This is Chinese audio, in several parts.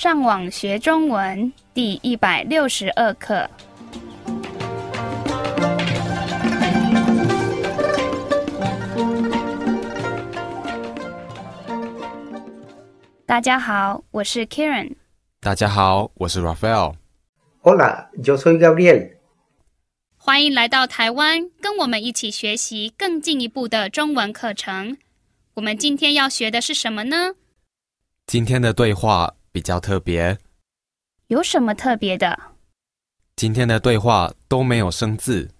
上网学中文第一百六十二课。大家好，我是 Karen。大家好，我是 Raphael。Hola, yo soy Gabriel. 欢迎来到台湾，跟我们一起学习更进一步的中文课程。我们今天要学的是什么呢？今天的对话比较特别，有什么特别的？今天的对话都没有生字，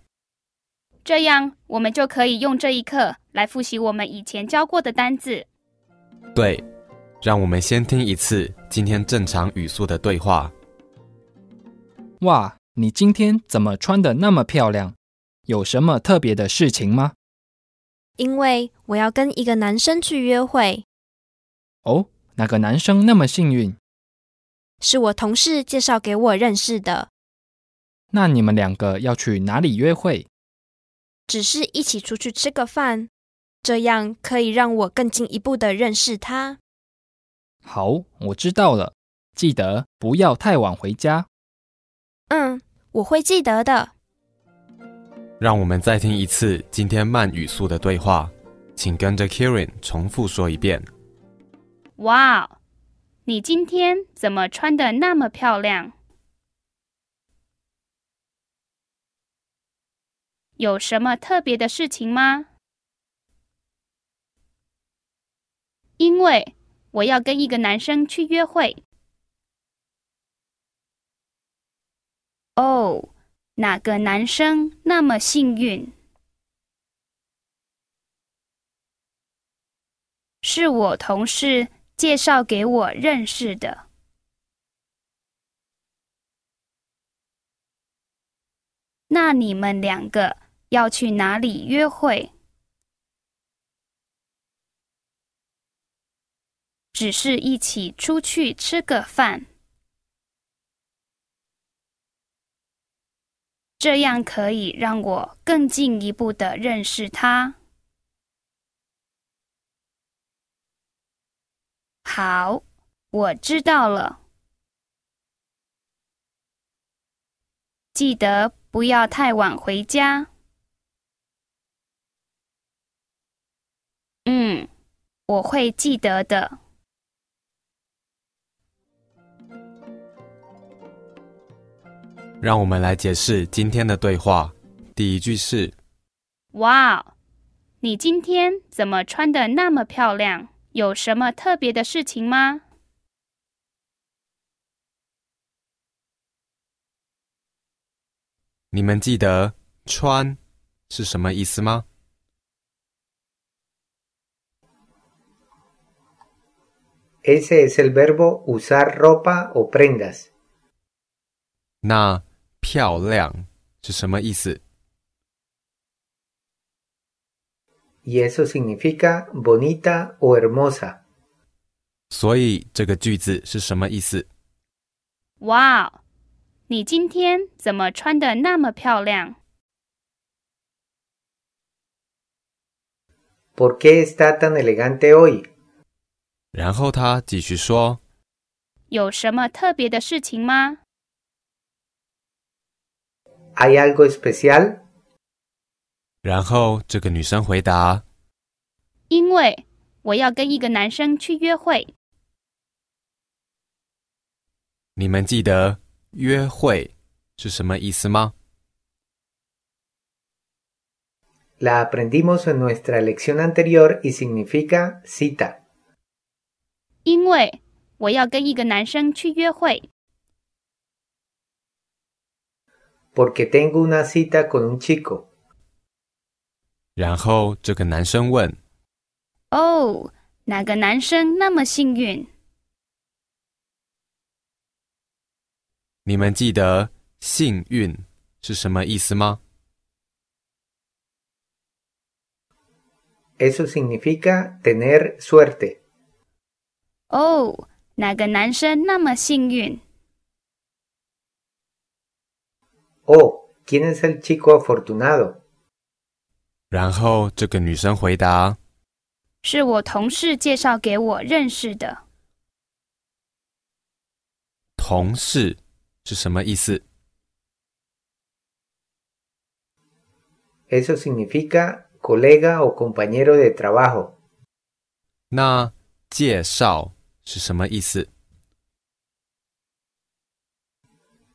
这样我们就可以用这一课来复习我们以前教过的单字。对，让我们先听一次今天正常语速的对话。哇，你今天怎么穿的那么漂亮？有什么特别的事情吗？因为我要跟一个男生去约会，哦，哪个男生那么幸运？是我同事介绍给我认识的，那你们两个要去哪里约会？只是一起出去吃个饭，这样可以让我更进一步的认识他。好，我知道了，记得不要太晚回家。嗯，我会记得的。让我们再听一次今天慢语速的对话，请跟着 Kieran 重复说一遍。哇，你今天怎么穿的那么漂亮？有什么特别的事情吗？因为我要跟一个男生去约会。哦，哪个男生那么幸运？是我同事介绍给我认识的。那你们两个要去哪里约会？只是一起出去吃个饭。这样可以让我更进一步的认识他。好，我知道了。记得不要太晚回家。嗯，我会记得的。让我们来解释今天的对话。第一句是哇，你今天怎么穿的那么漂亮？有什么特别的事情吗？你们记得“穿”是什么意思吗？Ese es el verbo usar ropa o prendas. 那“漂亮”是什么意思？Y eso significa bonita o hermosa. 所以这个句子是什么意思？哇，你今天怎么穿的那么漂亮？ ¿Por qué está tan elegante hoy? 然后他继续说有什么特别的事情吗？ ¿Hay algo especial? 然后这个女生回答因为我要跟一个男生去约会。：“你们记得‘约会’是什么意思吗？La aprendimos en nuestra lección anterior y significa cita. 因为我要跟一个男生去约会。Porque tengo una cita con un chico. 然后这个男生问哦，哪个男生那么幸运？：‘你们记得‘幸运’是什么意思吗？Eso significa tener suerte. 哦，哪个男生那么幸运？Oh, ¿quién es el chico afortunado? 然后这个女生回答是我同事介绍给我认识的。同事是什么意思？Eso significa colega o compañero de trabajo. 那介绍是什么意思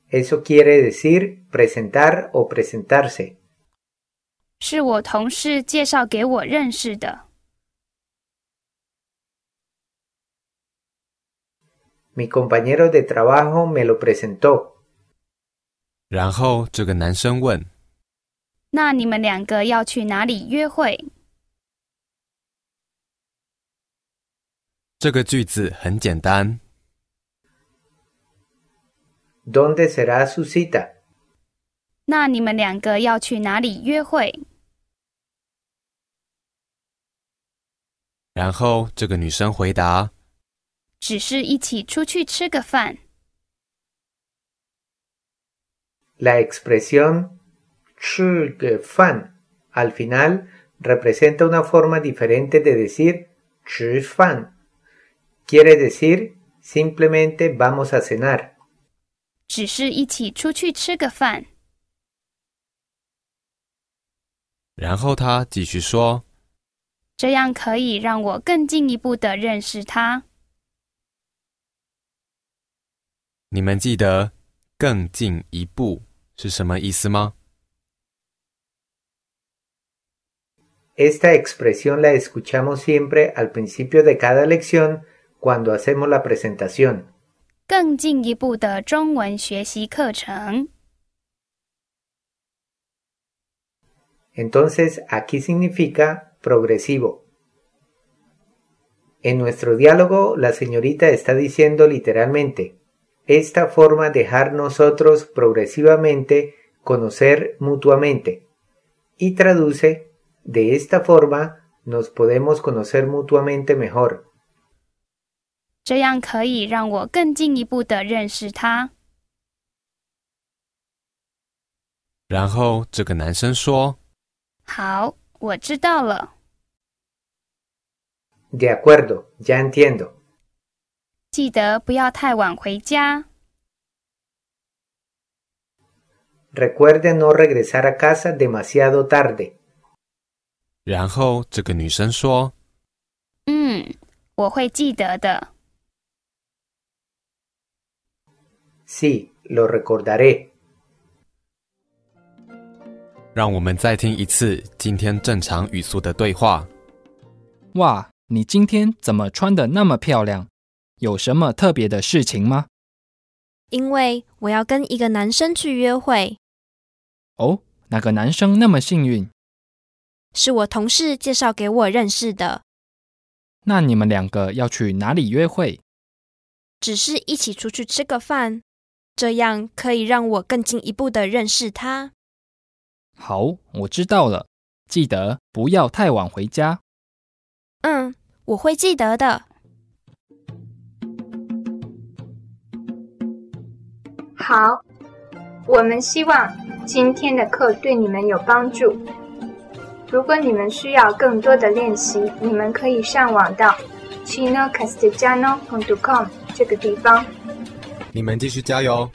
？Eso quiere decir presentar o presentarse. 是我同事介绍给我认识的。Mi compañero de trabajo me lo presentó. 然后这个男生问那你们两个要去哪里约会？这个句子很简单，¿Dónde será su cita? 那你们两个要去哪里约会？然后这个女生回答只是一起出去吃个饭。La expresión 吃个饭 al final representa una forma diferente de decir 吃饭. Quiere decir simplemente vamos a cenar. 只是一起出去吃个饭。然后他继续说这样可以让我更进一步的认识他。：“你们记得‘更进一步’是什么意思吗？Esta expresión la escuchamos siempre al principio de cada lección cuando hacemos la presentación. 更进一步的中文学习课程。Entonces aquí significa progresivo. En nuestro diálogo la señorita está diciendo literalmente, esta forma dejar nosotros progresivamente conocer mutuamente. Y traduce, de esta forma nos podemos conocer mutuamente mejor. 这样可以让我更进一步的认识他。然后这个男生说 好，我知道了。De acuerdo, ya entiendo. 记得不要太晚回家。Recuerde no regresar a casa demasiado tarde.：“ 然后这个女生说嗯，我会记得的。Sí, lo recordaré. 让我们再听一次今天正常语速的对话。哇，你今天怎么穿的那么漂亮？有什么特别的事情吗？因为我要跟一个男生去约会，哦，哪个男生那么幸运？是我同事介绍给我认识的，那你们两个要去哪里约会？只是一起出去吃个饭，这样可以让我更进一步的认识他。好，我知道了，记得不要太晚回家。嗯，我会记得的。好，我们希望今天的课对你们有帮助。如果你们需要更多的练习，你们可以上网到 chinocastellano.com 这个地方。你们继续加油！